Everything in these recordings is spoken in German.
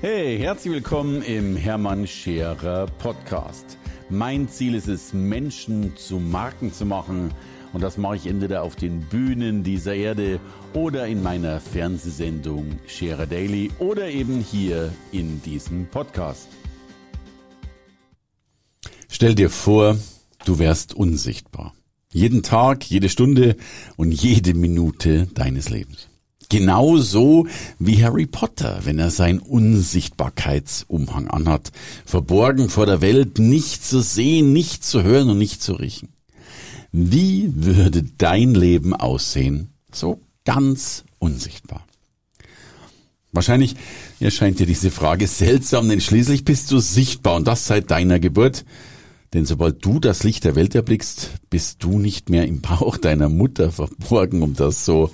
Hey, herzlich willkommen im Hermann Scherer Podcast. Mein Ziel ist es, Menschen zu Marken zu machen. Und das mache ich entweder auf den Bühnen dieser Erde oder in meiner Fernsehsendung Scherer Daily oder eben hier in diesem Podcast. Stell dir vor, du wärst unsichtbar. Jeden Tag, jede Stunde und jede Minute deines Lebens. Genauso wie Harry Potter, wenn er seinen Unsichtbarkeitsumhang anhat. Verborgen vor der Welt, nicht zu sehen, nicht zu hören und nicht zu riechen. Wie würde dein Leben aussehen? So ganz unsichtbar. Wahrscheinlich erscheint dir diese Frage seltsam, denn schließlich bist du sichtbar und das seit deiner Geburt. Denn sobald du das Licht der Welt erblickst, bist du nicht mehr im Bauch deiner Mutter verborgen, um das so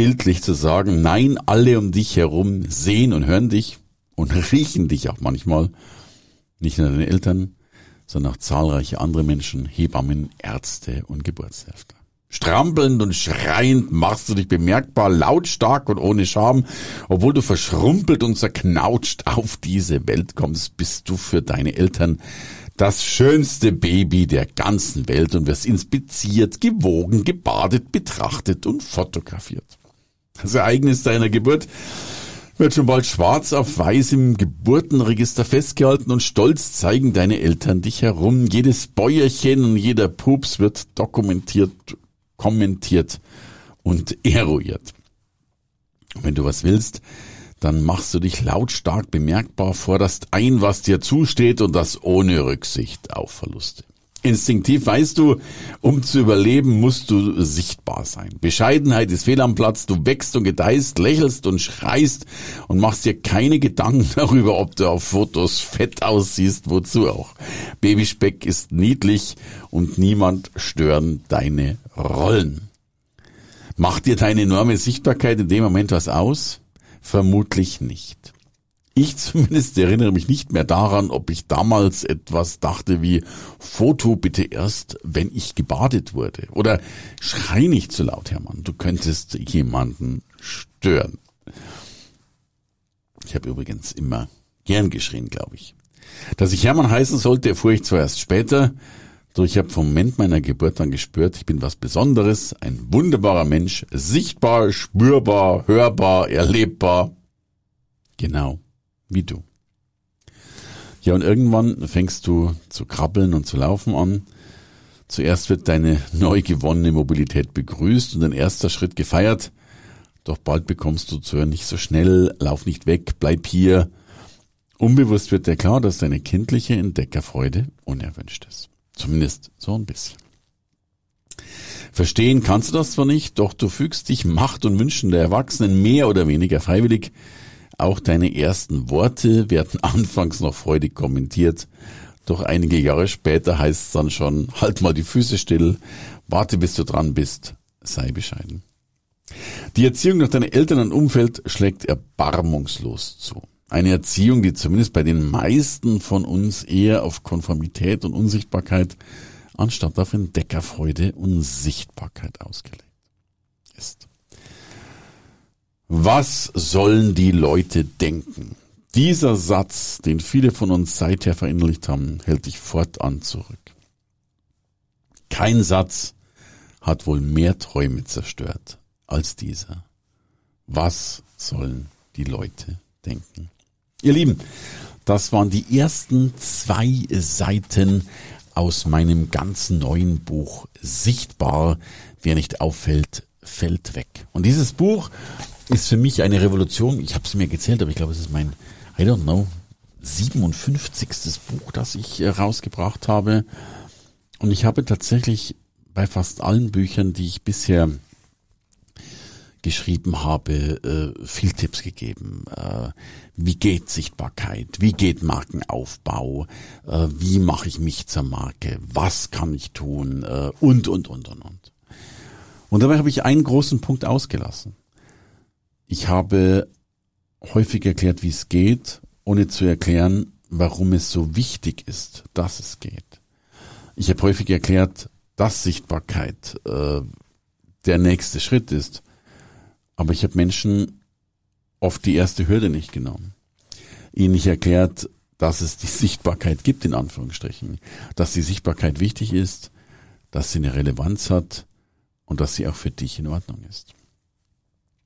bildlich zu sagen. Nein, alle um dich herum sehen und hören dich und riechen dich auch manchmal. Nicht nur deine Eltern, sondern auch zahlreiche andere Menschen, Hebammen, Ärzte und Geburtshilfe. Strampelnd und schreiend machst du dich bemerkbar, lautstark und ohne Scham. Obwohl du verschrumpelt und zerknautscht auf diese Welt kommst, bist du für deine Eltern das schönste Baby der ganzen Welt und wirst inspiziert, gewogen, gebadet, betrachtet und fotografiert. Das Ereignis deiner Geburt wird schon bald schwarz auf weiß im Geburtenregister festgehalten und stolz zeigen deine Eltern dich herum. Jedes Bäuerchen und jeder Pups wird dokumentiert, kommentiert und eruiert. Und wenn du was willst, dann machst du dich lautstark bemerkbar, forderst ein, was dir zusteht und das ohne Rücksicht auf Verluste. Instinktiv weißt du, um zu überleben, musst du sichtbar sein. Bescheidenheit ist fehl am Platz, du wächst und gedeihst, lächelst und schreist und machst dir keine Gedanken darüber, ob du auf Fotos fett aussiehst, wozu auch. Babyspeck ist niedlich und niemand stören deine Rollen. Macht dir deine enorme Sichtbarkeit in dem Moment was aus? Vermutlich nicht. Ich zumindest erinnere mich nicht mehr daran, ob ich damals etwas dachte wie Foto bitte erst, wenn ich gebadet wurde. Oder schrei nicht zu laut, Hermann, du könntest jemanden stören. Ich habe übrigens immer gern geschrien, glaube ich. Dass ich Hermann heißen sollte, erfuhr ich zwar erst später, doch ich habe vom Moment meiner Geburt an gespürt, ich bin was Besonderes, ein wunderbarer Mensch, sichtbar, spürbar, hörbar, erlebbar. Genau wie du. Ja, und irgendwann fängst du zu krabbeln und zu laufen an. Zuerst wird deine neu gewonnene Mobilität begrüßt und ein erster Schritt gefeiert. Doch bald bekommst du zu hören, nicht so schnell, lauf nicht weg, bleib hier. Unbewusst wird dir klar, dass deine kindliche Entdeckerfreude unerwünscht ist. Zumindest so ein bisschen. Verstehen kannst du das zwar nicht, doch du fügst dich Macht und Wünschen der Erwachsenen mehr oder weniger freiwillig. Auch deine ersten Worte werden anfangs noch freudig kommentiert, doch einige Jahre später heißt es dann schon, halt mal die Füße still, warte bis du dran bist, sei bescheiden. Die Erziehung durch deine Eltern und Umfeld schlägt erbarmungslos zu. Eine Erziehung, die zumindest bei den meisten von uns eher auf Konformität und Unsichtbarkeit anstatt auf Entdeckerfreude und Sichtbarkeit ausgelegt ist. Was sollen die Leute denken? Dieser Satz, den viele von uns seither verinnerlicht haben, hält dich fortan zurück. Kein Satz hat wohl mehr Träume zerstört als dieser. Was sollen die Leute denken? Ihr Lieben, das waren die ersten zwei Seiten aus meinem ganz neuen Buch Sichtbar. Wer nicht auffällt, fällt weg. Und dieses Buch ist für mich eine Revolution. Ich habe es mir gezählt, aber ich glaube, es ist mein, I don't know, 57. Buch, das ich äh, rausgebracht habe. Und ich habe tatsächlich bei fast allen Büchern, die ich bisher geschrieben habe, äh, viel Tipps gegeben. Äh, wie geht Sichtbarkeit? Wie geht Markenaufbau? Wie mache ich mich zur Marke? Was kann ich tun? Und, und, und, und, und. Und dabei habe ich einen großen Punkt ausgelassen. Ich habe häufig erklärt, wie es geht, ohne zu erklären, warum es so wichtig ist, dass es geht. Ich habe häufig erklärt, dass Sichtbarkeit äh, der nächste Schritt ist. Aber ich habe Menschen oft die erste Hürde nicht genommen. ihnen nicht erklärt, dass es die Sichtbarkeit gibt, in Anführungsstrichen, dass die Sichtbarkeit wichtig ist, dass sie eine Relevanz hat und dass sie auch für dich in Ordnung ist.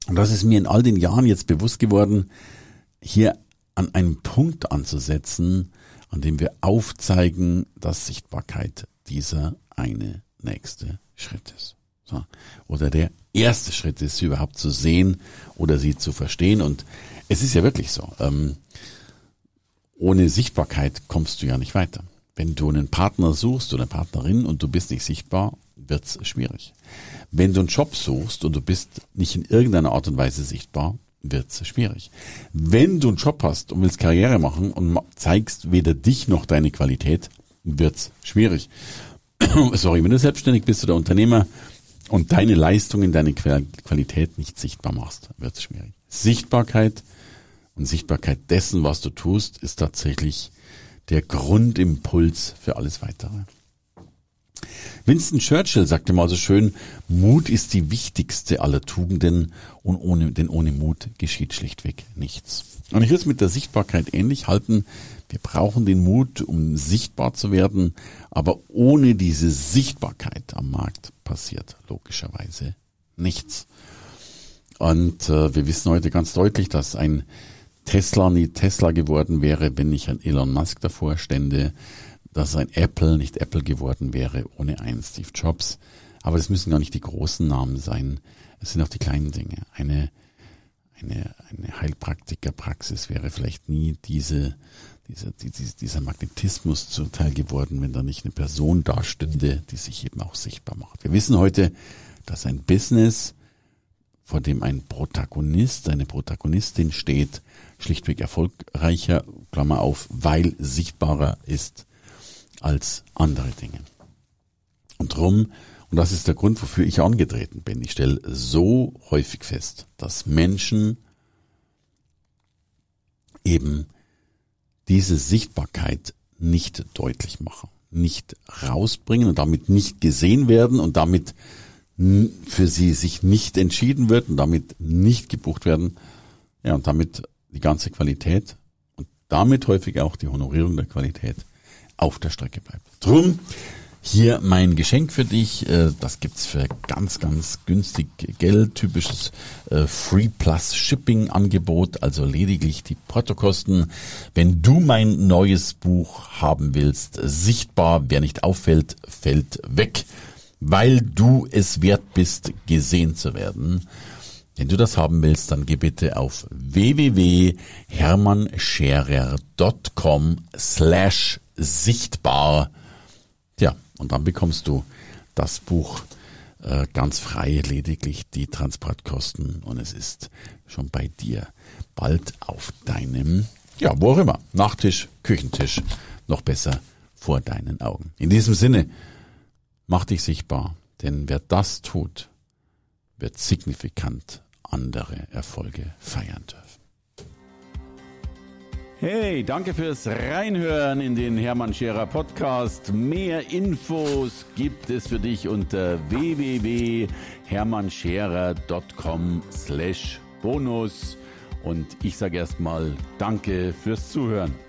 Und das ist mir in all den Jahren jetzt bewusst geworden, hier an einem Punkt anzusetzen, an dem wir aufzeigen, dass Sichtbarkeit dieser eine nächste Schritt ist. So. Oder der erste Schritt ist, sie überhaupt zu sehen oder sie zu verstehen. Und es ist ja wirklich so. Ähm, ohne Sichtbarkeit kommst du ja nicht weiter. Wenn du einen Partner suchst oder eine Partnerin und du bist nicht sichtbar, wird's schwierig. Wenn du einen Job suchst und du bist nicht in irgendeiner Art und Weise sichtbar, wird's schwierig. Wenn du einen Job hast und willst Karriere machen und zeigst weder dich noch deine Qualität, wird's schwierig. Sorry, wenn du selbstständig bist oder Unternehmer und deine Leistungen, deine Qualität nicht sichtbar machst, wird's schwierig. Sichtbarkeit und Sichtbarkeit dessen, was du tust, ist tatsächlich der Grundimpuls für alles weitere. Winston Churchill sagte mal so schön, Mut ist die wichtigste aller Tugenden und ohne, denn ohne Mut geschieht schlichtweg nichts. Und ich will es mit der Sichtbarkeit ähnlich halten. Wir brauchen den Mut, um sichtbar zu werden, aber ohne diese Sichtbarkeit am Markt passiert logischerweise nichts. Und äh, wir wissen heute ganz deutlich, dass ein Tesla nie Tesla geworden wäre, wenn nicht ein Elon Musk davor stände, dass ein Apple nicht Apple geworden wäre ohne einen Steve Jobs. Aber das müssen gar nicht die großen Namen sein. Es sind auch die kleinen Dinge. Eine, eine, eine Heilpraktikerpraxis wäre vielleicht nie diese, dieser, dieser Magnetismus zuteil geworden, wenn da nicht eine Person dastünde, die sich eben auch sichtbar macht. Wir wissen heute, dass ein Business, vor dem ein Protagonist, eine Protagonistin steht, schlichtweg erfolgreicher, Klammer auf, weil sichtbarer ist als andere Dinge. Und drum, und das ist der Grund, wofür ich angetreten bin, ich stelle so häufig fest, dass Menschen eben diese Sichtbarkeit nicht deutlich machen, nicht rausbringen und damit nicht gesehen werden und damit für sie sich nicht entschieden wird und damit nicht gebucht werden. Ja, und damit die ganze Qualität und damit häufig auch die Honorierung der Qualität auf der Strecke bleibt. Drum hier mein Geschenk für dich. Äh, das gibt's für ganz, ganz günstig Geld. Typisches äh, Free Plus Shipping Angebot, also lediglich die Portokosten. Wenn du mein neues Buch haben willst, sichtbar, wer nicht auffällt, fällt weg, weil du es wert bist, gesehen zu werden. Wenn du das haben willst, dann geh bitte auf www.hermannscherer.com slash sichtbar. Tja, und dann bekommst du das Buch äh, ganz frei, lediglich die Transportkosten und es ist schon bei dir bald auf deinem, ja, wo auch immer, Nachttisch, Küchentisch, noch besser vor deinen Augen. In diesem Sinne, mach dich sichtbar, denn wer das tut, wird signifikant andere Erfolge feiern dürfen. Hey, danke fürs Reinhören in den Hermann Scherer Podcast. Mehr Infos gibt es für dich unter www.hermannscherer.com slash bonus. Und ich sage erstmal Danke fürs Zuhören.